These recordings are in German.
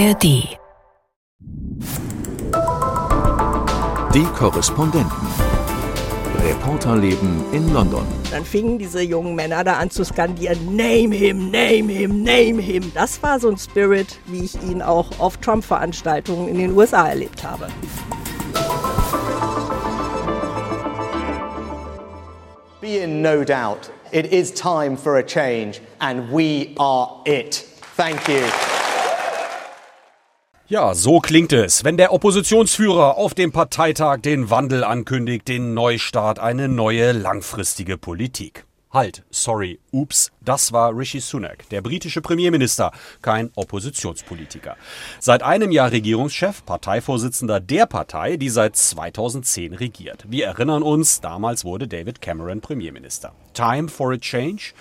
ARD. Die Korrespondenten. Reporterleben in London. Dann fingen diese jungen Männer da an zu skandieren, Name him, name him, name him. Das war so ein Spirit, wie ich ihn auch auf Trump-Veranstaltungen in den USA erlebt habe. Be in no doubt, it is time for a change, and we are it. Thank you. Ja, so klingt es, wenn der Oppositionsführer auf dem Parteitag den Wandel ankündigt, den Neustart, eine neue langfristige Politik. Halt, sorry, ups, das war Rishi Sunak, der britische Premierminister, kein Oppositionspolitiker. Seit einem Jahr Regierungschef, Parteivorsitzender der Partei, die seit 2010 regiert. Wir erinnern uns, damals wurde David Cameron Premierminister. Time for a change?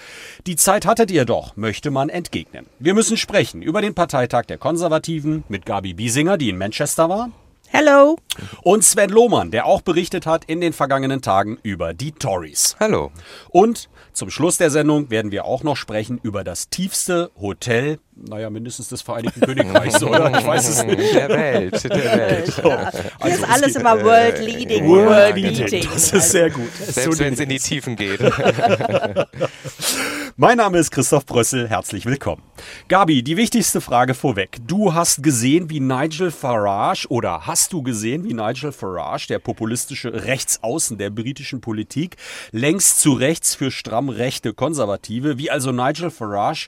Die Zeit hattet ihr doch, möchte man entgegnen. Wir müssen sprechen über den Parteitag der Konservativen mit Gabi Biesinger, die in Manchester war, Hello. und Sven Lohmann, der auch berichtet hat in den vergangenen Tagen über die Tories. Hallo. Und zum Schluss der Sendung werden wir auch noch sprechen über das tiefste Hotel, naja, mindestens des Vereinigten Königreichs, oder? Ich weiß es nicht. Der Welt, der Welt. So. Hier Also, ist es alles immer World Leading, World World Leading. Das ist sehr gut. Das ist Selbst so wenn es in die Tiefen geht. Mein Name ist Christoph Brössel, herzlich willkommen. Gabi, die wichtigste Frage vorweg. Du hast gesehen, wie Nigel Farage oder hast du gesehen, wie Nigel Farage, der populistische Rechtsaußen der britischen Politik, längst zu rechts für stramm rechte Konservative, wie also Nigel Farage,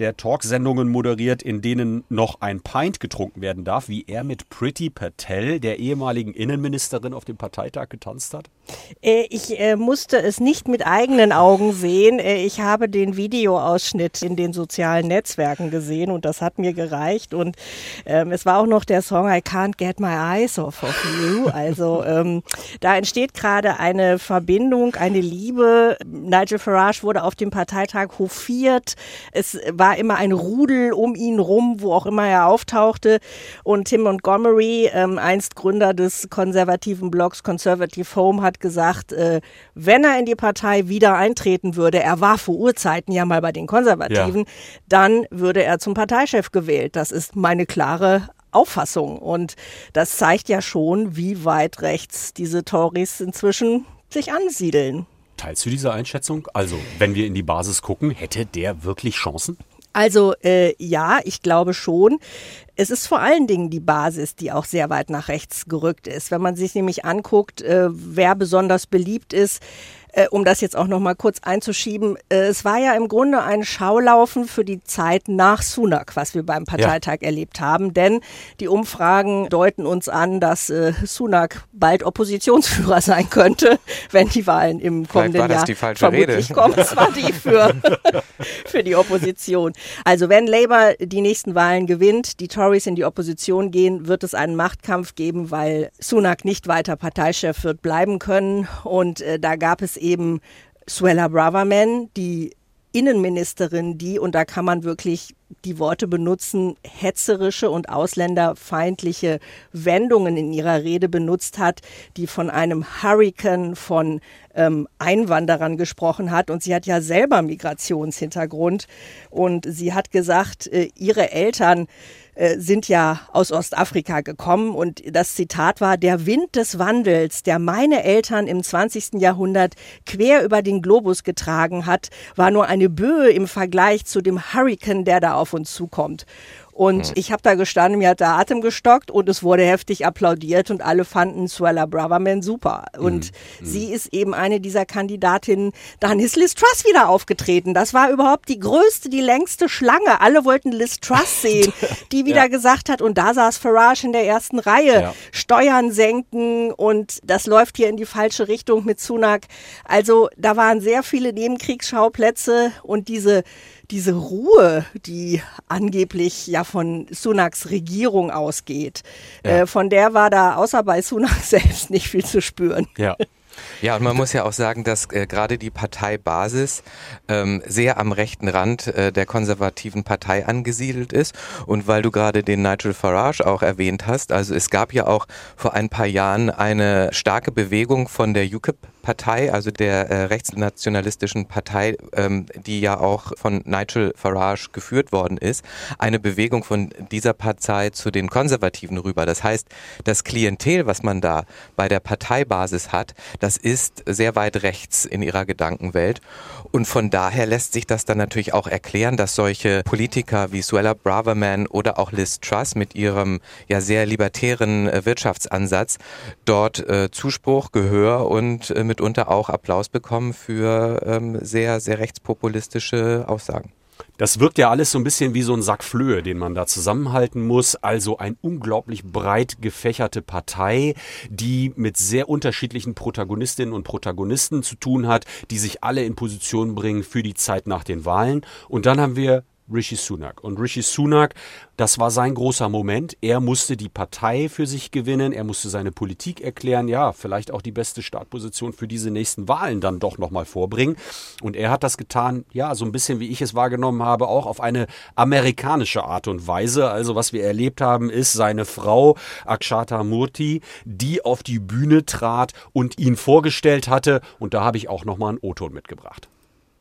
der Talksendungen moderiert, in denen noch ein Pint getrunken werden darf, wie er mit Priti Patel, der ehemaligen Innenministerin, auf dem Parteitag getanzt hat? Äh, Ich äh, musste es nicht mit eigenen Augen sehen. Äh, Ich habe den Videoausschnitt in den sozialen Netzwerken gesehen und das hat mir gereicht. Und ähm, es war auch noch der Song I Can't Get My Eyes Off of You. Also ähm, da entsteht gerade eine Verbindung, eine Liebe. Nigel Farage wurde auf dem Parteitag hofiert. Es war immer ein Rudel um ihn rum, wo auch immer er auftauchte. Und Tim Montgomery, ähm, einst Gründer des konservativen Blogs Conservative Home, hat gesagt, äh, wenn er in die Partei wieder eintreten würde, er war vor Urzeiten ja mal bei den Konservativen, dann würde er zum Parteichef gewählt. Das ist meine klare Auffassung. Und das zeigt ja schon, wie weit rechts diese Tories inzwischen sich ansiedeln. Teilst du diese Einschätzung? Also, wenn wir in die Basis gucken, hätte der wirklich Chancen? Also äh, ja, ich glaube schon. Es ist vor allen Dingen die Basis, die auch sehr weit nach rechts gerückt ist. Wenn man sich nämlich anguckt, äh, wer besonders beliebt ist, äh, um das jetzt auch noch mal kurz einzuschieben, äh, es war ja im Grunde ein Schaulaufen für die Zeit nach Sunak, was wir beim Parteitag erlebt haben. Denn die Umfragen deuten uns an, dass äh, Sunak bald Oppositionsführer sein könnte, wenn die Wahlen im kommenden war das Jahr die falsche vermutlich Rede. kommen. Es war die für, für die Opposition. Also wenn Labour die nächsten Wahlen gewinnt, die Tories in die Opposition gehen, wird es einen Machtkampf geben, weil Sunak nicht weiter Parteichef wird bleiben können. Und äh, da gab es eben Suella Braverman, die Innenministerin, die, und da kann man wirklich die Worte benutzen, hetzerische und ausländerfeindliche Wendungen in ihrer Rede benutzt hat, die von einem Hurricane von ähm, Einwanderern gesprochen hat. Und sie hat ja selber Migrationshintergrund. Und sie hat gesagt, äh, ihre Eltern äh, sind ja aus Ostafrika gekommen und das Zitat war, der Wind des Wandels, der meine Eltern im 20. Jahrhundert quer über den Globus getragen hat, war nur eine Böe im Vergleich zu dem Hurricane, der da auf uns zukommt. Und ich habe da gestanden, mir hat der Atem gestockt und es wurde heftig applaudiert und alle fanden Suella Braverman super. Und sie ist eben eine dieser Kandidatinnen. Dann ist Liz Truss wieder aufgetreten. Das war überhaupt die größte, die längste Schlange. Alle wollten Liz Truss sehen, die wieder gesagt hat, und da saß Farage in der ersten Reihe, Ja. Steuern senken und das läuft hier in die falsche Richtung mit Sunak. Also da waren sehr viele Nebenkriegsschauplätze und diese diese Ruhe, die angeblich ja von Sunaks Regierung ausgeht, äh, von der war da außer bei Sunak selbst nicht viel zu spüren. Ja. Ja, und man muss ja auch sagen, dass äh, gerade die Parteibasis ähm, sehr am rechten Rand äh, der konservativen Partei angesiedelt ist. Und weil du gerade den Nigel Farage auch erwähnt hast, also es gab ja auch vor ein paar Jahren eine starke Bewegung von der UKIP Partei, also der äh, rechtsnationalistischen Partei, ähm, die ja auch von Nigel Farage geführt worden ist, eine Bewegung von dieser Partei zu den Konservativen rüber. Das heißt, das Klientel, was man da bei der Parteibasis hat, das ist sehr weit rechts in ihrer Gedankenwelt. Und von daher lässt sich das dann natürlich auch erklären, dass solche Politiker wie Suella Braverman oder auch Liz Truss mit ihrem ja sehr libertären äh, Wirtschaftsansatz dort äh, Zuspruch, Gehör und äh, mitunter auch Applaus bekommen für ähm, sehr, sehr rechtspopulistische Aussagen. Das wirkt ja alles so ein bisschen wie so ein Sack Flöhe, den man da zusammenhalten muss. Also ein unglaublich breit gefächerte Partei, die mit sehr unterschiedlichen Protagonistinnen und Protagonisten zu tun hat, die sich alle in Position bringen für die Zeit nach den Wahlen. Und dann haben wir Rishi Sunak. Und Rishi Sunak, das war sein großer Moment. Er musste die Partei für sich gewinnen, er musste seine Politik erklären, ja, vielleicht auch die beste Startposition für diese nächsten Wahlen dann doch nochmal vorbringen. Und er hat das getan, ja, so ein bisschen wie ich es wahrgenommen habe, auch auf eine amerikanische Art und Weise. Also was wir erlebt haben, ist seine Frau Akshata Murthy, die auf die Bühne trat und ihn vorgestellt hatte. Und da habe ich auch nochmal einen O-Ton mitgebracht.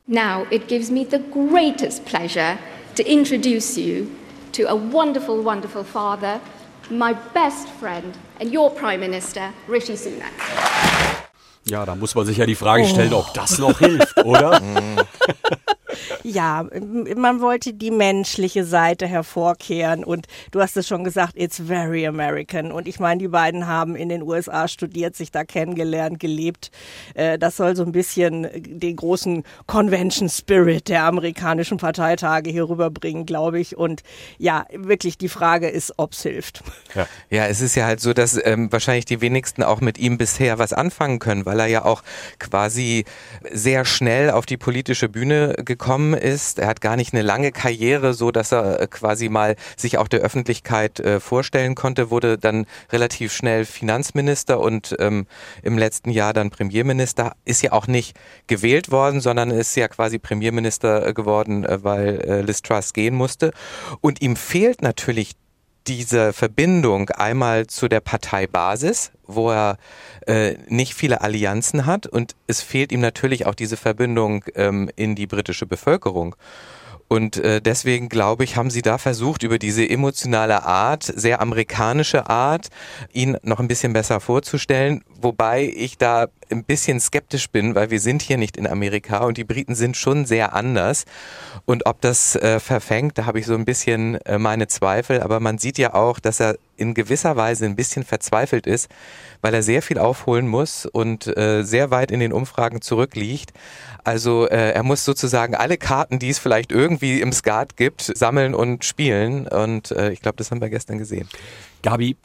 Now it gives me the greatest pleasure to introduce you to a wonderful, wonderful father, my best friend, and your Prime Minister, Rishi Sunak. Ja, da muss man sich ja die Frage stellen, oh. ob das noch hilft, oder? Mhm. Ja, man wollte die menschliche Seite hervorkehren und du hast es schon gesagt, it's very American. Und ich meine, die beiden haben in den USA studiert, sich da kennengelernt, gelebt. Äh, das soll so ein bisschen den großen Convention Spirit der amerikanischen Parteitage hier rüberbringen, glaube ich. Und ja, wirklich die Frage ist, ob es hilft. Ja. ja. es ist ja halt so, dass ähm, wahrscheinlich die wenigsten auch mit ihm bisher was anfangen können, weil er ja auch quasi sehr schnell auf die politische Bühne gekommen ist. Er hat gar nicht eine lange Karriere, so dass er äh, quasi mal sich auch der Öffentlichkeit äh, vorstellen konnte, wurde dann relativ schnell Finanzminister und ähm, im letzten Jahr dann Premierminister. Ist ja auch nicht gewählt worden, sondern ist ja quasi Premierminister äh, geworden, weil Liz Truss gehen musste. Und ihm fehlt natürlich diese Verbindung einmal zu der Parteibasis, wo er äh, nicht viele Allianzen hat und es fehlt ihm natürlich auch diese Verbindung ähm, in die britische Bevölkerung. Und äh, deswegen glaube ich, haben sie da versucht, über diese emotionale Art, sehr amerikanische Art, ihn noch ein bisschen besser vorzustellen. Wobei ich da ein bisschen skeptisch bin, weil wir sind hier nicht in Amerika und die Briten sind schon sehr anders. Und ob das äh, verfängt, da habe ich so ein bisschen äh, meine Zweifel. Aber man sieht ja auch, dass er in gewisser Weise ein bisschen verzweifelt ist, weil er sehr viel aufholen muss und äh, sehr weit in den Umfragen zurückliegt. Also äh, er muss sozusagen alle Karten, die es vielleicht irgendwie im Skat gibt, sammeln und spielen. Und äh, ich glaube, das haben wir gestern gesehen. Gabi,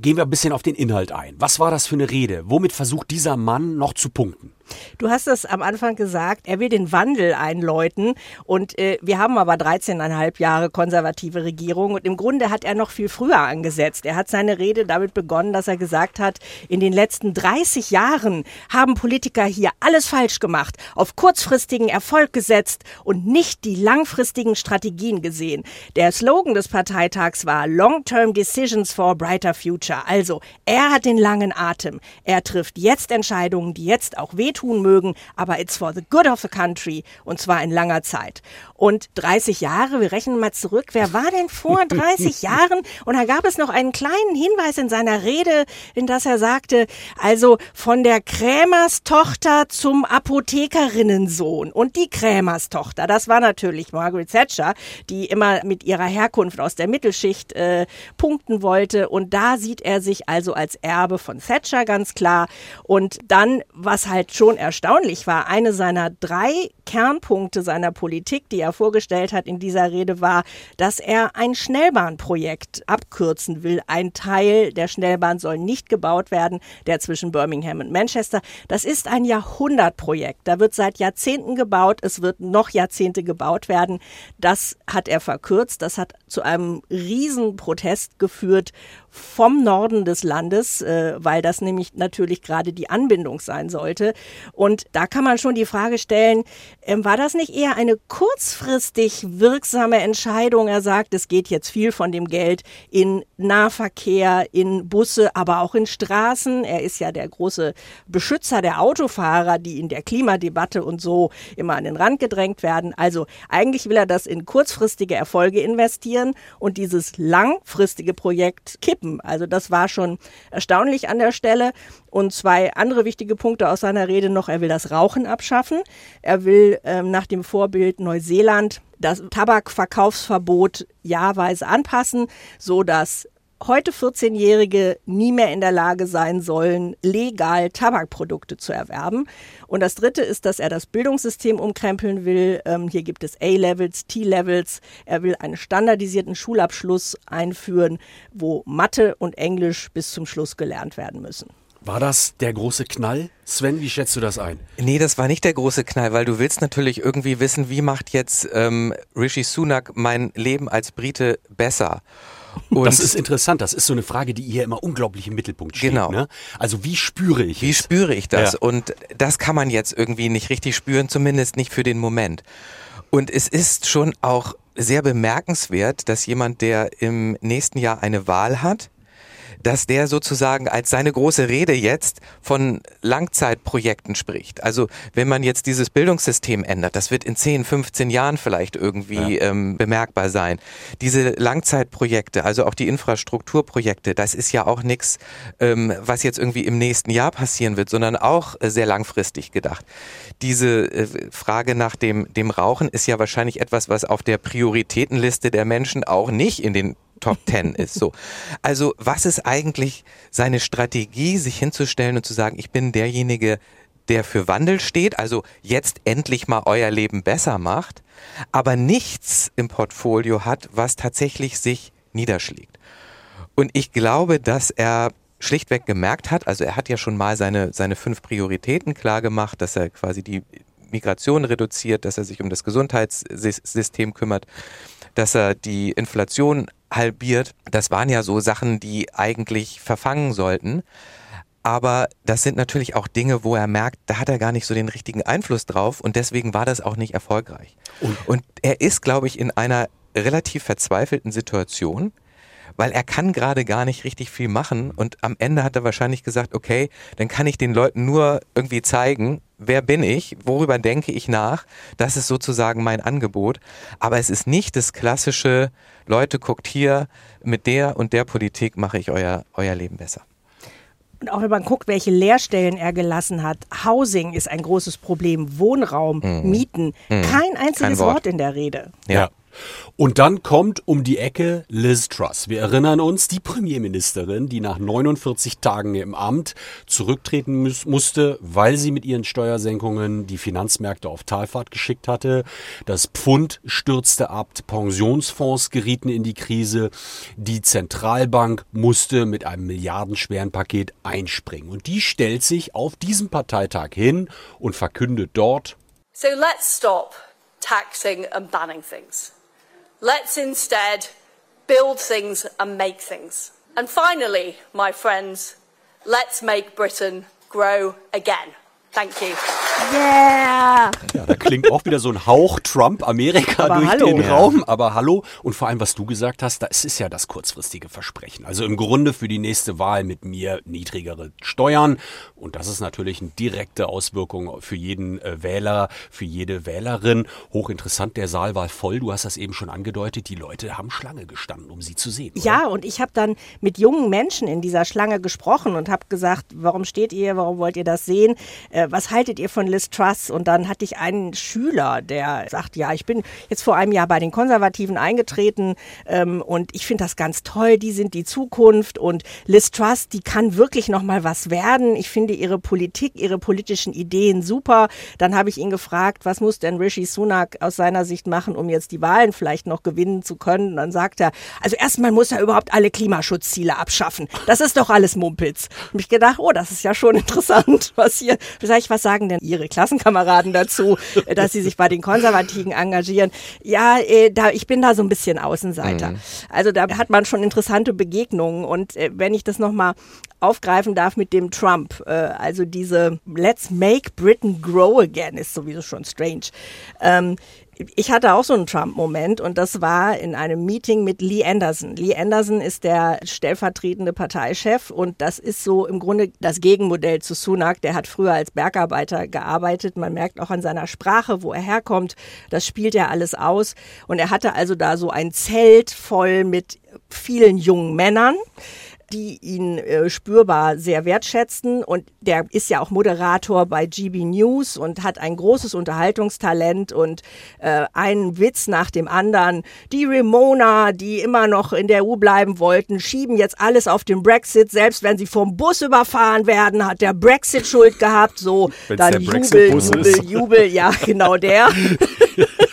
gehen wir ein bisschen auf den Inhalt ein. Was war das für eine Rede? Womit versucht dieser Mann noch zu punkten? Du hast es am Anfang gesagt, er will den Wandel einläuten und äh, wir haben aber 13,5 Jahre konservative Regierung und im Grunde hat er noch viel früher angesetzt. Er hat seine Rede damit begonnen, dass er gesagt hat, in den letzten 30 Jahren haben Politiker hier alles falsch gemacht, auf kurzfristigen Erfolg gesetzt und nicht die langfristigen Strategien gesehen. Der Slogan des Parteitags war Long-Term Decisions for a Brighter Future. Also, er hat den langen Atem. Er trifft jetzt Entscheidungen, die jetzt auch wehtun tun mögen, aber it's for the good of the country und zwar in langer Zeit. Und 30 Jahre, wir rechnen mal zurück, wer war denn vor 30 Jahren? Und da gab es noch einen kleinen Hinweis in seiner Rede, in das er sagte, also von der Krämerstochter zum Apothekerinnensohn. Und die Krämerstochter, das war natürlich Margaret Thatcher, die immer mit ihrer Herkunft aus der Mittelschicht äh, punkten wollte. Und da sieht er sich also als Erbe von Thatcher ganz klar. Und dann, was halt schon schon erstaunlich war, eine seiner drei Kernpunkte seiner Politik, die er vorgestellt hat in dieser Rede, war, dass er ein Schnellbahnprojekt abkürzen will. Ein Teil der Schnellbahn soll nicht gebaut werden, der zwischen Birmingham und Manchester. Das ist ein Jahrhundertprojekt. Da wird seit Jahrzehnten gebaut. Es wird noch Jahrzehnte gebaut werden. Das hat er verkürzt. Das hat zu einem Riesenprotest geführt vom Norden des Landes, äh, weil das nämlich natürlich gerade die Anbindung sein sollte. Und da kann man schon die Frage stellen, äh, war das nicht eher eine kurzfristig wirksame Entscheidung? Er sagt, es geht jetzt viel von dem Geld in Nahverkehr, in Busse, aber auch in Straßen. Er ist ja der große Beschützer der Autofahrer, die in der Klimadebatte und so immer an den Rand gedrängt werden. Also eigentlich will er das in kurzfristige Erfolge investieren und dieses langfristige Projekt kippen. Also das war schon erstaunlich an der Stelle. Und zwei andere wichtige Punkte aus seiner Rede noch. Er will das Rauchen abschaffen. Er will ähm, nach dem Vorbild Neuseeland das Tabakverkaufsverbot jahrweise anpassen, so dass heute 14-Jährige nie mehr in der Lage sein sollen, legal Tabakprodukte zu erwerben. Und das Dritte ist, dass er das Bildungssystem umkrempeln will. Ähm, hier gibt es A-Levels, T-Levels. Er will einen standardisierten Schulabschluss einführen, wo Mathe und Englisch bis zum Schluss gelernt werden müssen. War das der große Knall? Sven, wie schätzt du das ein? Nee, das war nicht der große Knall, weil du willst natürlich irgendwie wissen, wie macht jetzt ähm, Rishi Sunak mein Leben als Brite besser? Und das ist interessant. Das ist so eine Frage, die hier immer unglaublich im Mittelpunkt steht. Genau. Ne? Also wie spüre ich Wie es? spüre ich das? Ja. Und das kann man jetzt irgendwie nicht richtig spüren, zumindest nicht für den Moment. Und es ist schon auch sehr bemerkenswert, dass jemand, der im nächsten Jahr eine Wahl hat, dass der sozusagen als seine große Rede jetzt von Langzeitprojekten spricht. Also wenn man jetzt dieses Bildungssystem ändert, das wird in 10, 15 Jahren vielleicht irgendwie ähm, bemerkbar sein. Diese Langzeitprojekte, also auch die Infrastrukturprojekte, das ist ja auch nichts, ähm, was jetzt irgendwie im nächsten Jahr passieren wird, sondern auch äh, sehr langfristig gedacht. Diese äh, Frage nach dem, dem Rauchen ist ja wahrscheinlich etwas, was auf der Prioritätenliste der Menschen auch nicht in den Top Ten ist. So. Also was ist eigentlich seine Strategie, sich hinzustellen und zu sagen, ich bin derjenige, der für Wandel steht, also jetzt endlich mal euer Leben besser macht, aber nichts im Portfolio hat, was tatsächlich sich niederschlägt. Und ich glaube, dass er schlichtweg gemerkt hat, also er hat ja schon mal seine, seine fünf Prioritäten klar gemacht, dass er quasi die Migration reduziert, dass er sich um das Gesundheitssystem kümmert, dass er die Inflation halbiert. Das waren ja so Sachen, die eigentlich verfangen sollten. Aber das sind natürlich auch Dinge, wo er merkt, da hat er gar nicht so den richtigen Einfluss drauf und deswegen war das auch nicht erfolgreich. Und, und er ist, glaube ich, in einer relativ verzweifelten Situation, weil er kann gerade gar nicht richtig viel machen und am Ende hat er wahrscheinlich gesagt, okay, dann kann ich den Leuten nur irgendwie zeigen, wer bin ich, worüber denke ich nach, das ist sozusagen mein Angebot, aber es ist nicht das klassische, Leute guckt hier, mit der und der Politik mache ich euer, euer Leben besser. Und auch wenn man guckt, welche Leerstellen er gelassen hat, Housing ist ein großes Problem, Wohnraum, Mieten, kein einziges Kein Wort. Wort in der Rede. Ja. Und dann kommt um die Ecke Liz Truss. Wir erinnern uns, die Premierministerin, die nach 49 Tagen im Amt zurücktreten muss, musste, weil sie mit ihren Steuersenkungen die Finanzmärkte auf Talfahrt geschickt hatte. Das Pfund stürzte ab, Pensionsfonds gerieten in die Krise, die Zentralbank musste mit einem milliardenschweren Paket einspringen. Und die stellt sich auf diesem Parteitag hin und verkündet dort, So let's stop taxing and banning things. Let's instead build things and make things. And finally, my friends, let's make Britain grow again. Thank you. Yeah! Ja, da klingt auch wieder so ein Hauch Trump Amerika Aber durch hallo. den Ja. Raum. Aber hallo. Und vor allem, was du gesagt hast, das ist ja das kurzfristige Versprechen. Also im Grunde für die nächste Wahl mit mir niedrigere Steuern. Und das ist natürlich eine direkte Auswirkung für jeden äh, Wähler, für jede Wählerin. Hochinteressant, der Saal war voll. Du hast das eben schon angedeutet. Die Leute haben Schlange gestanden, um sie zu sehen. Oder? Ja, und ich habe dann mit jungen Menschen in dieser Schlange gesprochen und habe gesagt, warum steht ihr, warum wollt ihr das sehen? Äh, was haltet ihr von Liz Truss? Und dann hatte ich einen Schüler, der sagt, ja, ich bin jetzt vor einem Jahr bei den Konservativen eingetreten ähm, und ich finde das ganz toll, die sind die Zukunft und Liz Truss, die kann wirklich noch mal was werden. Ich finde ihre Politik, ihre politischen Ideen super. Dann habe ich ihn gefragt, was muss denn Rishi Sunak aus seiner Sicht machen, um jetzt die Wahlen vielleicht noch gewinnen zu können? Und dann sagt er, also erstmal muss er überhaupt alle Klimaschutzziele abschaffen. Das ist doch alles Mumpitz. Hab ich gedacht, oh, das ist ja schon interessant, was hier, sag ich, was sagen denn Ihre ihre Klassenkameraden dazu, äh, dass sie sich bei den Konservativen engagieren. Ja, äh, da, ich bin da so ein bisschen Außenseiter. Mhm. Also da hat man schon interessante Begegnungen. Und äh, wenn ich das nochmal aufgreifen darf mit dem Trump, äh, also diese Let's Make Britain Grow Again ist sowieso schon strange. Ähm, ich hatte auch so einen Trump-Moment und das war in einem Meeting mit Lee Anderson. Lee Anderson ist der stellvertretende Parteichef und das ist so im Grunde das Gegenmodell zu Sunak. Der hat früher als Bergarbeiter gearbeitet. Man merkt auch an seiner Sprache, wo er herkommt. Das spielt er alles aus. Und er hatte also da so ein Zelt voll mit vielen jungen Männern die ihn äh, spürbar sehr wertschätzen. Und der ist ja auch Moderator bei GB News und hat ein großes Unterhaltungstalent und äh, einen Witz nach dem anderen. Die Ramona, die immer noch in der EU bleiben wollten, schieben jetzt alles auf den Brexit. Selbst wenn sie vom Bus überfahren werden, hat der Brexit Schuld gehabt. So, Wenn's dann Jubel, Jubel, Jubel, ja, genau der.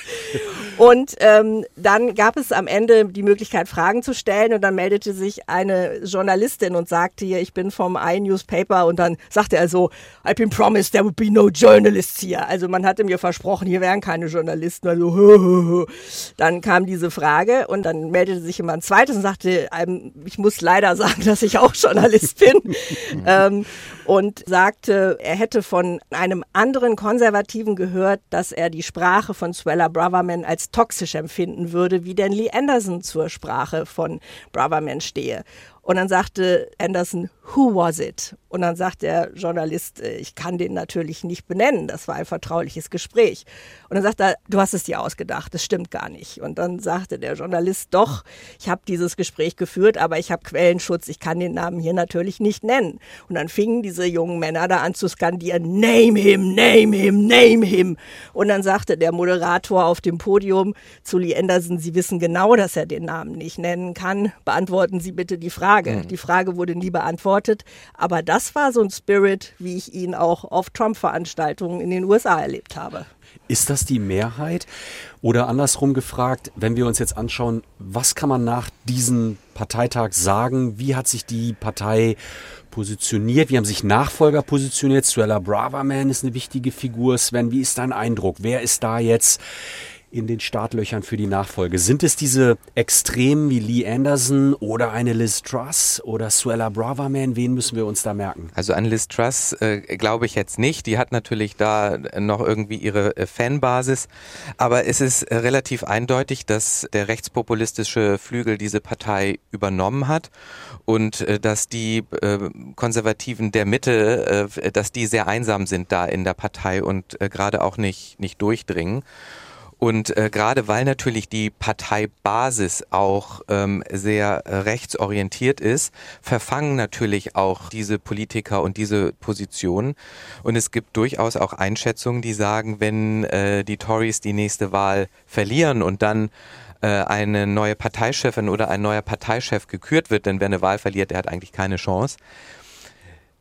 Und ähm, dann gab es am Ende die Möglichkeit, Fragen zu stellen. Und dann meldete sich eine Journalistin und sagte hier, ich bin vom iNewspaper. Und dann sagte er so, I've been promised there would be no journalists here. Also man hatte mir versprochen, hier wären keine Journalisten. Also hö, hö, hö. dann kam diese Frage und dann meldete sich jemand zweites und sagte, ähm, ich muss leider sagen, dass ich auch Journalist bin. ähm, und sagte, er hätte von einem anderen Konservativen gehört, dass er die Sprache von Swella Braverman als toxisch empfinden würde, wie denn Lee Anderson zur Sprache von Braverman stehe. Und dann sagte Anderson, who was it? Und dann sagt der Journalist, äh, ich kann den natürlich nicht benennen, das war ein vertrauliches Gespräch. Und dann sagt er, du hast es dir ausgedacht, das stimmt gar nicht. Und dann sagte der Journalist, doch, ich habe dieses Gespräch geführt, aber ich habe Quellenschutz, ich kann den Namen hier natürlich nicht nennen. Und dann fingen diese jungen Männer da an zu skandieren, name him, name him, name him. Und dann sagte der Moderator auf dem Podium zu Lee Anderson, Sie wissen genau, dass er den Namen nicht nennen kann. Beantworten Sie bitte die Frage. Frage. Mhm. Die Frage wurde nie beantwortet. Aber das war so ein Spirit, wie ich ihn auch auf Trump-Veranstaltungen in den USA erlebt habe. Ist das die Mehrheit? Oder andersrum gefragt, wenn wir uns jetzt anschauen, was kann man nach diesem Parteitag sagen? Wie hat sich die Partei positioniert? Wie haben sich Nachfolger positioniert? Suella Braverman ist eine wichtige Figur. Sven, wie ist dein Eindruck? Wer ist da jetzt in den Startlöchern für die Nachfolge? Sind es diese Extremen wie Lee Anderson oder eine Liz Truss oder Suella Braverman? Wen müssen wir uns da merken? Also an Liz Truss äh, glaube ich jetzt nicht. Die hat natürlich da noch irgendwie ihre äh, Fanbasis. Aber es ist äh, relativ eindeutig, dass der rechtspopulistische Flügel diese Partei übernommen hat und äh, dass die äh, Konservativen der Mitte, äh, dass die sehr einsam sind da in der Partei und gerade auch nicht, nicht durchdringen. Und äh, gerade weil natürlich die Parteibasis auch ähm, sehr äh, rechtsorientiert ist, verfangen natürlich auch diese Politiker und diese Positionen. Und es gibt durchaus auch Einschätzungen, die sagen, wenn äh, die Tories die nächste Wahl verlieren und dann äh, eine neue Parteichefin oder ein neuer Parteichef gekürt wird, denn wer eine Wahl verliert, der hat eigentlich keine Chance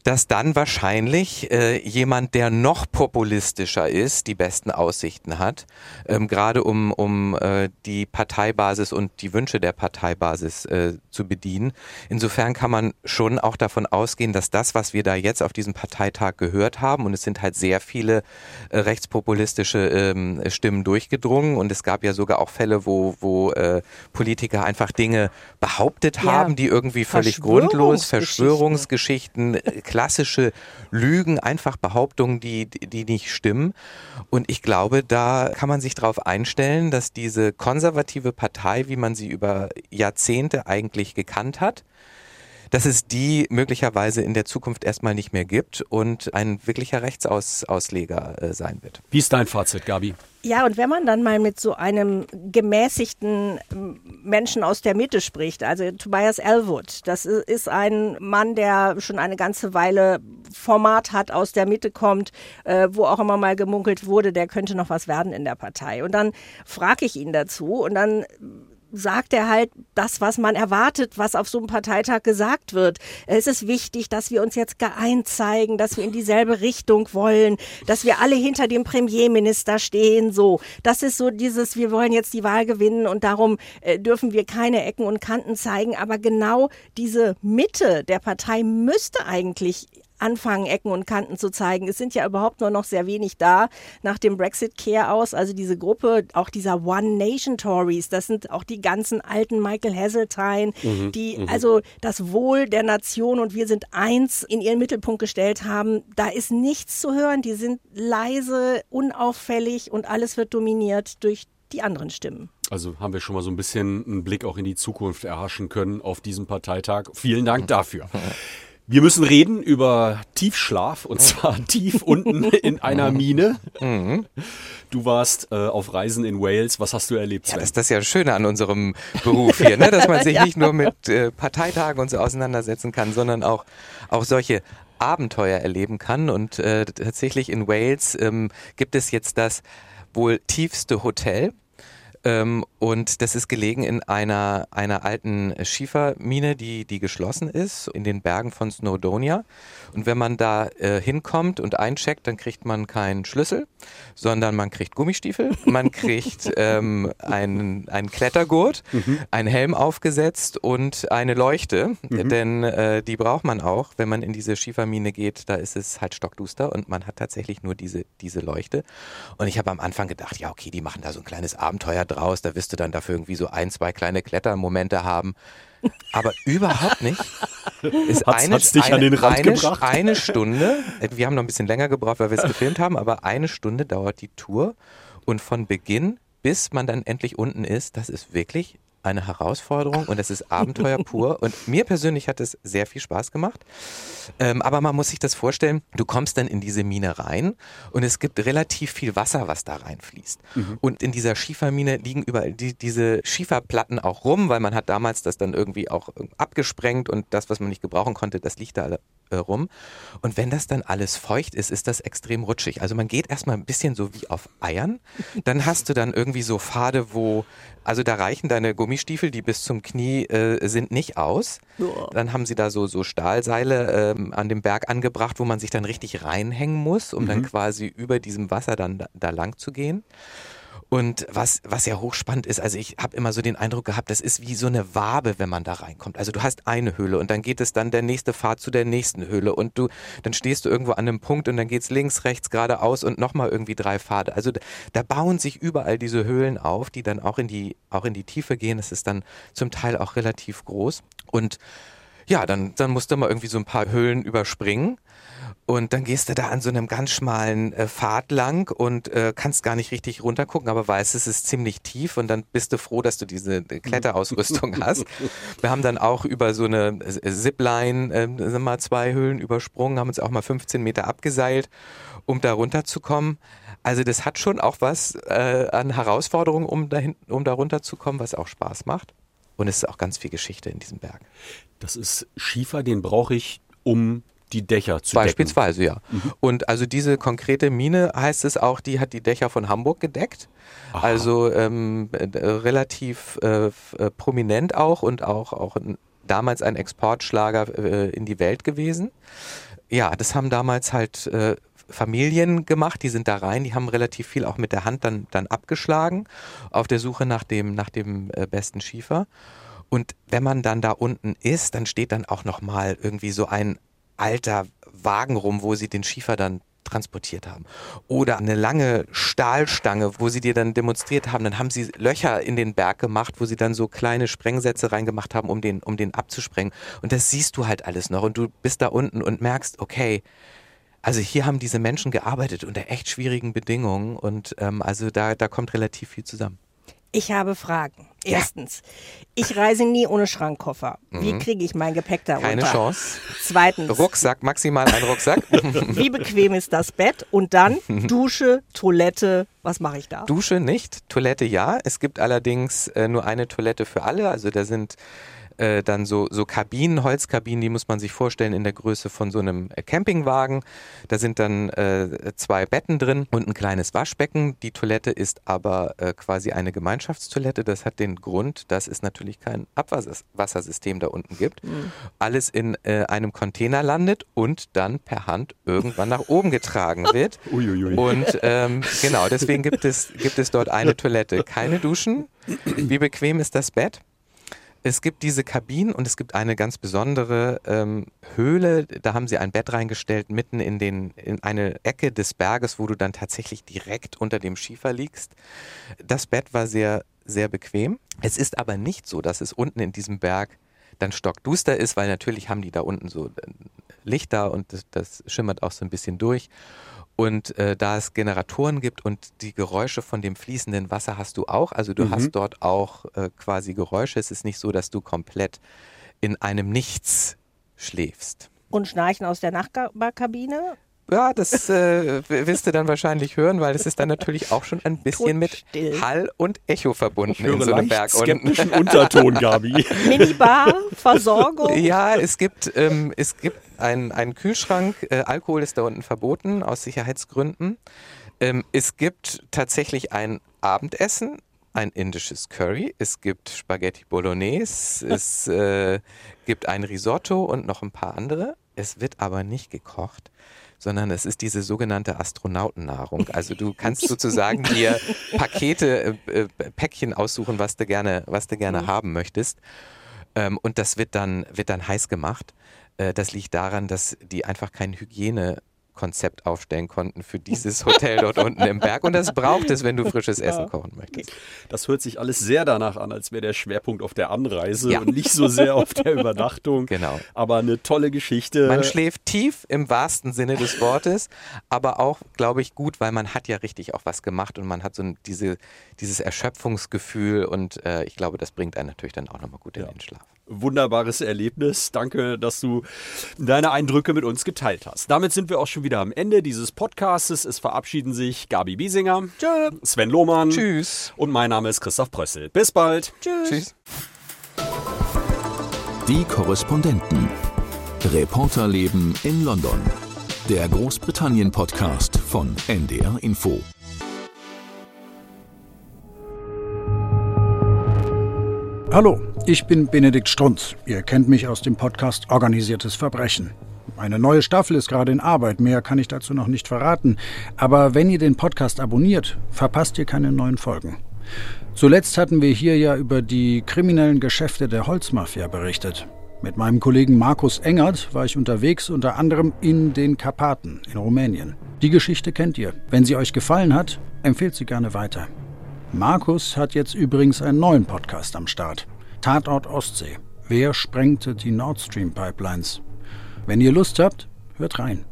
dass dann wahrscheinlich äh, jemand, der noch populistischer ist, die besten Aussichten hat, ähm, gerade um, um äh, die Parteibasis und die Wünsche der Parteibasis äh, zu bedienen. Insofern kann man schon auch davon ausgehen, dass das, was wir da jetzt auf diesem Parteitag gehört haben, und es sind halt sehr viele äh, rechtspopulistische ähm, Stimmen durchgedrungen und es gab ja sogar auch Fälle, wo, wo äh, Politiker einfach Dinge behauptet ja. haben, die irgendwie völlig grundlos, Verschwörungsgeschichten, äh, klassische Lügen, einfach Behauptungen, die, die nicht stimmen. Und ich glaube, da kann man sich darauf einstellen, dass diese konservative Partei, wie man sie über Jahrzehnte eigentlich gekannt hat, dass es die möglicherweise in der Zukunft erstmal nicht mehr gibt und ein wirklicher Rechtsausleger äh, sein wird. Wie ist dein Fazit, Gabi? Ja, und wenn man dann mal mit so einem gemäßigten ähm, Menschen aus der Mitte spricht, also Tobias Elwood, das ist ein Mann, der schon eine ganze Weile Format hat, aus der Mitte kommt, äh, wo auch immer mal gemunkelt wurde, der könnte noch was werden in der Partei. Und dann frage ich ihn dazu und dann sagt er halt das, was man erwartet, was auf so einem Parteitag gesagt wird. Es ist wichtig, dass wir uns jetzt geeint zeigen, dass wir in dieselbe Richtung wollen, dass wir alle hinter dem Premierminister stehen, so. Das ist so dieses, wir wollen jetzt die Wahl gewinnen und darum äh, dürfen wir keine Ecken und Kanten zeigen. Aber genau diese Mitte der Partei müsste eigentlich anfangen, Ecken und Kanten zu zeigen. Es sind ja überhaupt nur noch sehr wenig da nach dem Brexit-Care aus. Also diese Gruppe, auch dieser One Nation Tories, das sind auch die ganzen alten Michael Heseltine, mhm, die mhm. also das Wohl der Nation und wir sind eins in ihren Mittelpunkt gestellt haben. Da ist nichts zu hören. Die sind leise, unauffällig und alles wird dominiert durch die anderen Stimmen. Also haben wir schon mal so ein bisschen einen Blick auch in die Zukunft erhaschen können auf diesem Parteitag. Vielen Dank dafür. Wir müssen reden über Tiefschlaf und zwar tief unten in einer Mine. Mhm. Du warst äh, auf Reisen in Wales. Was hast du erlebt? Sven? Ja, das ist das ja Schöne an unserem Beruf hier, ne? dass man sich ja. nicht nur mit äh, Parteitagen und so auseinandersetzen kann, sondern auch, auch solche Abenteuer erleben kann. Und äh, tatsächlich in Wales ähm, gibt es jetzt das wohl tiefste Hotel ähm, und das ist gelegen in einer, einer alten Schiefermine, die, die geschlossen ist, in den Bergen von Snowdonia. Und wenn man da äh, hinkommt und eincheckt, dann kriegt man keinen Schlüssel, sondern man kriegt Gummistiefel, man kriegt ähm, einen, einen Klettergurt, mhm. einen Helm aufgesetzt und eine Leuchte. Mhm. Denn äh, die braucht man auch, wenn man in diese Schiefermine geht. Da ist es halt stockduster und man hat tatsächlich nur diese, diese Leuchte. Und ich habe am Anfang gedacht, ja, okay, die machen da so ein kleines Abenteuer draus. Da wirst du dann dafür irgendwie so ein, zwei kleine Klettermomente haben. Aber überhaupt nicht. Ist hat's, eine, hat's dich eine, an den Rand eine, gebracht? eine Stunde, äh, wir haben noch ein bisschen länger gebraucht, weil wir es gefilmt haben, aber eine Stunde dauert die Tour und von Beginn bis man dann endlich unten ist, das ist wirklich eine Herausforderung und es ist Abenteuer pur. Und mir persönlich hat es sehr viel Spaß gemacht. Ähm, aber man muss sich das vorstellen, du kommst dann in diese Mine rein und es gibt relativ viel Wasser, was da reinfließt. Mhm. Und in dieser Schiefermine liegen überall die, diese Schieferplatten auch rum, weil man hat damals das dann irgendwie auch abgesprengt und das, was man nicht gebrauchen konnte, das liegt da äh, rum. Und wenn das dann alles feucht ist, ist das extrem rutschig. Also man geht erstmal ein bisschen so wie auf Eiern. Dann hast du dann irgendwie so Pfade, wo, also da reichen deine Gummistiefel, die bis zum Knie äh, sind, nicht aus. Dann haben sie da so, so Stahlseile ähm, an dem Berg angebracht, wo man sich dann richtig reinhängen muss, um mhm. dann quasi über diesem Wasser dann da, da lang zu gehen. Und was, was ja hochspannend ist, also ich habe immer so den Eindruck gehabt, das ist wie so eine Wabe, wenn man da reinkommt. Also du hast eine Höhle und dann geht es dann der nächste Pfad zu der nächsten Höhle und du, dann stehst du irgendwo an einem Punkt und dann geht's links, rechts, geradeaus und nochmal irgendwie drei Pfade. Also da bauen sich überall diese Höhlen auf, die dann auch in die, auch in die Tiefe gehen. Das ist dann zum Teil auch relativ groß. Und ja, dann, dann musst du mal irgendwie so ein paar Höhlen überspringen. Und dann gehst du da an so einem ganz schmalen äh, Pfad lang und äh, kannst gar nicht richtig runtergucken, aber weißt, es ist ziemlich tief und dann bist du froh, dass du diese äh, Kletterausrüstung hast. Wir haben dann auch über so eine äh, Zipline äh, mal zwei Höhlen übersprungen, haben uns auch mal 15 Meter abgeseilt, um da runterzukommen. Also das hat schon auch was an Herausforderungen, um, dahin, um da runterzukommen, was auch Spaß macht. Und es ist auch ganz viel Geschichte in diesem Berg. Das ist Schiefer, den brauche ich, um die Dächer zu Beispielsweise, decken. ja. Mhm. Und also diese konkrete Mine heißt es auch, die hat die Dächer von Hamburg gedeckt. Aha. Also ähm, äh, relativ äh, äh, prominent auch und auch, auch damals ein Exportschlager äh, in die Welt gewesen. Ja, das haben damals halt äh, Familien gemacht, die sind da rein, die haben relativ viel auch mit der Hand dann, dann abgeschlagen auf der Suche nach dem, nach dem äh, besten Schiefer. Und wenn man dann da unten ist, dann steht dann auch nochmal irgendwie so ein alter Wagen rum, wo sie den Schiefer dann transportiert haben. Oder eine lange Stahlstange, wo sie dir dann demonstriert haben, dann haben sie Löcher in den Berg gemacht, wo sie dann so kleine Sprengsätze reingemacht haben, um den, um den abzusprengen. Und das siehst du halt alles noch. Und du bist da unten und merkst, okay, also hier haben diese Menschen gearbeitet unter echt schwierigen Bedingungen und ähm, also da, da kommt relativ viel zusammen. Ich habe Fragen. Erstens, ich reise nie ohne Schrankkoffer. Wie mhm. kriege ich mein Gepäck darunter? Keine Chance. Zweitens. Rucksack, maximal ein Rucksack. Wie bequem ist das Bett? Und dann Dusche, Toilette, was mache ich da? Dusche nicht, Toilette ja. Es gibt allerdings äh, nur eine Toilette für alle. Also da sind äh, dann so, so Kabinen, Holzkabinen, die muss man sich vorstellen in der Größe von so einem äh, Campingwagen. Da sind dann äh, zwei Betten drin und ein kleines Waschbecken. Die Toilette ist aber äh, quasi eine Gemeinschaftstoilette. Das hat den Grund, dass es natürlich kein Abwassersystem da unten gibt. Mhm. Alles in äh, einem Container landet und dann per Hand irgendwann nach oben getragen wird. Uiuiui. Und ähm, genau, deswegen gibt es, gibt es dort eine Toilette. Keine Duschen. Wie bequem ist das Bett? Es gibt diese Kabinen und es gibt eine ganz besondere ähm, Höhle. Da haben sie ein Bett reingestellt, mitten in, den, in eine Ecke des Berges, wo du dann tatsächlich direkt unter dem Schiefer liegst. Das Bett war sehr, sehr bequem. Es ist aber nicht so, dass es unten in diesem Berg dann stockduster ist, weil natürlich haben die da unten so äh, Lichter und das, das schimmert auch so ein bisschen durch. Und äh, da es Generatoren gibt und die Geräusche von dem fließenden Wasser hast du auch, also du mhm. hast dort auch äh, quasi Geräusche. Es ist nicht so, dass du komplett in einem Nichts schläfst. Und Schnarchen aus der Nachbarkabine? Ja, das äh, wirst du dann wahrscheinlich hören, weil es ist dann natürlich auch schon ein bisschen mit Hall und Echo verbunden in so einem Berg. skeptischen Unterton, Gabi. Minibar, Versorgung. Ja, es gibt, ähm, es gibt einen, einen Kühlschrank. Äh, Alkohol ist da unten verboten aus Sicherheitsgründen. Ähm, es gibt tatsächlich ein Abendessen, ein indisches Curry, es gibt Spaghetti Bolognese, es äh, gibt ein Risotto und noch ein paar andere. Es wird aber nicht gekocht sondern es ist diese sogenannte Astronautennahrung. Also du kannst sozusagen dir Pakete, äh, äh, Päckchen aussuchen, was du gerne, was du gerne mhm. haben möchtest. Ähm, und das wird dann, wird dann heiß gemacht. Äh, das liegt daran, dass die einfach kein Hygiene Konzept aufstellen konnten für dieses Hotel dort unten im Berg. Und das braucht es, wenn du frisches Essen kochen möchtest. Das hört sich alles sehr danach an, als wäre der Schwerpunkt auf der Anreise ja. und nicht so sehr auf der Übernachtung. Genau. Aber eine tolle Geschichte. Man schläft tief im wahrsten Sinne des Wortes, aber auch, glaube ich, gut, weil man hat ja richtig auch was gemacht und man hat so diese, dieses Erschöpfungsgefühl und äh, ich glaube, das bringt einen natürlich dann auch nochmal gut in ja. den Schlaf wunderbares Erlebnis. Danke, dass du deine Eindrücke mit uns geteilt hast. Damit sind wir auch schon wieder am Ende dieses Podcastes. Es verabschieden sich Gabi Biesinger, Tschö. Sven Lohmann Tschüss. und mein Name ist Christoph Prössel. Bis bald. Tschüss. Tschüss. Die Korrespondenten. Reporterleben in London. Der Großbritannien-Podcast von NDR Info. Hallo, ich bin Benedikt Strunz. Ihr kennt mich aus dem Podcast Organisiertes Verbrechen. Eine neue Staffel ist gerade in Arbeit, mehr kann ich dazu noch nicht verraten. Aber wenn ihr den Podcast abonniert, verpasst ihr keine neuen Folgen. Zuletzt hatten wir hier ja über die kriminellen Geschäfte der Holzmafia berichtet. Mit meinem Kollegen Markus Engert war ich unterwegs unter anderem in den Karpaten in Rumänien. Die Geschichte kennt ihr. Wenn sie euch gefallen hat, empfehlt sie gerne weiter. Markus hat jetzt übrigens einen neuen Podcast am Start. Tatort Ostsee. Wer sprengte die Nord Stream Pipelines? Wenn ihr Lust habt, hört rein.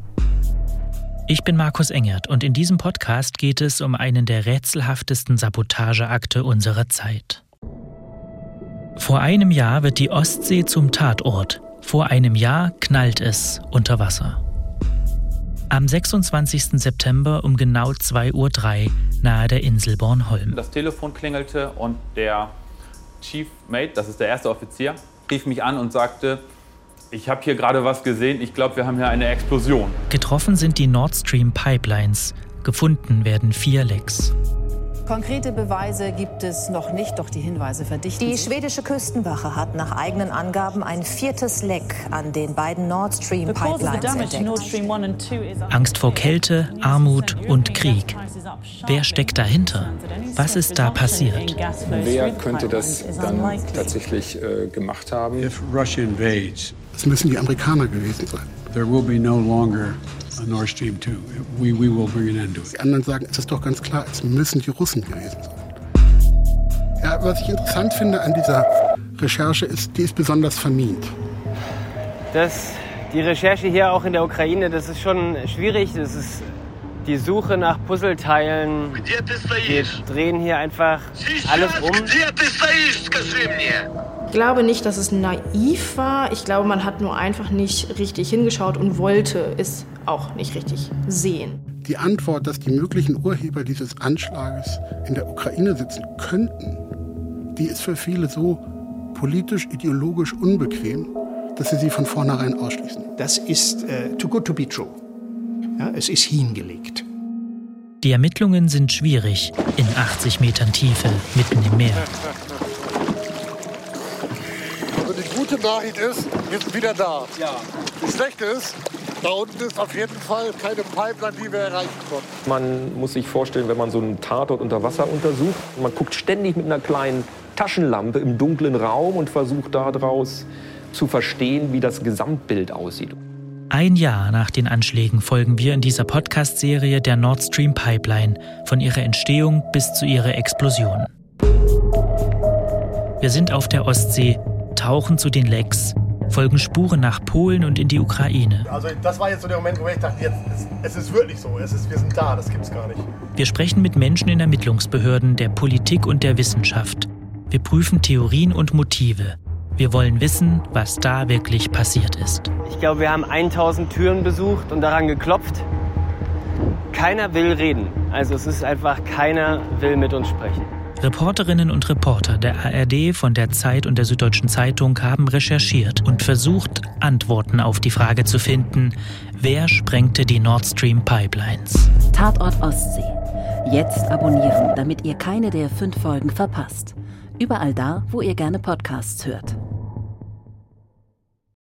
Ich bin Markus Engert und in diesem Podcast geht es um einen der rätselhaftesten Sabotageakte unserer Zeit. Vor einem Jahr wird die Ostsee zum Tatort. Vor einem Jahr knallt es unter Wasser. Am 26. September um genau 2.03 Uhr nahe der Insel Bornholm. Das Telefon klingelte und der Chief Mate, das ist der erste Offizier, rief mich an und sagte, ich habe hier gerade was gesehen, ich glaube, wir haben hier eine Explosion. Getroffen sind die Nord Stream Pipelines, gefunden werden vier Lecks. Konkrete Beweise gibt es noch nicht, doch die Hinweise verdichten. Die schwedische Küstenwache hat nach eigenen Angaben ein viertes Leck an den beiden Nord Stream Pipelines entdeckt. Angst vor Kälte, Armut und Krieg. Wer steckt dahinter? Was ist da passiert? Wer könnte das dann tatsächlich äh, gemacht haben? Es müssen die Amerikaner gewesen sein. There will be no longer Nord Stream 2. We, we will bring an end to it. Die anderen sagen, es ist doch ganz klar, es müssen die Russen gewesen sein. Ja, was ich interessant finde an dieser Recherche ist, die ist besonders vermint. Das, die Recherche hier auch in der Ukraine, das ist schon schwierig. Das ist die Suche nach Puzzleteilen. Wir drehen hier einfach alles um. Ich glaube nicht, dass es naiv war. Ich glaube, man hat nur einfach nicht richtig hingeschaut und wollte es auch nicht richtig sehen. Die Antwort, dass die möglichen Urheber dieses Anschlages in der Ukraine sitzen könnten, die ist für viele so politisch, ideologisch unbequem, dass sie sie von vornherein ausschließen. Das ist uh, too good to be true. Ja, es ist hingelegt. Die Ermittlungen sind schwierig in 80 Metern Tiefe mitten im Meer. Nachricht ist, wir sind wieder da. Ja. Die schlechte ist, da unten ist auf jeden Fall keine Pipeline, die wir erreichen konnten. Man muss sich vorstellen, wenn man so einen Tatort unter Wasser untersucht, man guckt ständig mit einer kleinen Taschenlampe im dunklen Raum und versuche daraus zu verstehen, wie das Gesamtbild aussieht. Ein Jahr nach den Anschlägen folgen wir in dieser Podcast-Serie der Nord Stream Pipeline von ihrer Entstehung bis zu ihrer Explosion. Wir sind auf der Ostsee, tauchen zu den Lecks, folgen Spuren nach Polen und in die Ukraine. Also das war jetzt so der Moment, wo ich dachte, jetzt, es, es ist wirklich so, es ist, wir sind da, das gibt's gar nicht. Wir sprechen mit Menschen in Ermittlungsbehörden, der Politik und der Wissenschaft. Wir prüfen Theorien und Motive. Wir wollen wissen, was da wirklich passiert ist. Ich glaube, wir haben 1000 Türen besucht und daran geklopft. Keiner will reden. Also es ist einfach, keiner will mit uns sprechen. Reporterinnen und Reporter der ARD, von der Zeit und der Süddeutschen Zeitung haben recherchiert und versucht, Antworten auf die Frage zu finden, wer sprengte die Nord Stream Pipelines. Tatort Ostsee. Jetzt abonnieren, damit ihr keine der fünf Folgen verpasst. Überall da, wo ihr gerne Podcasts hört.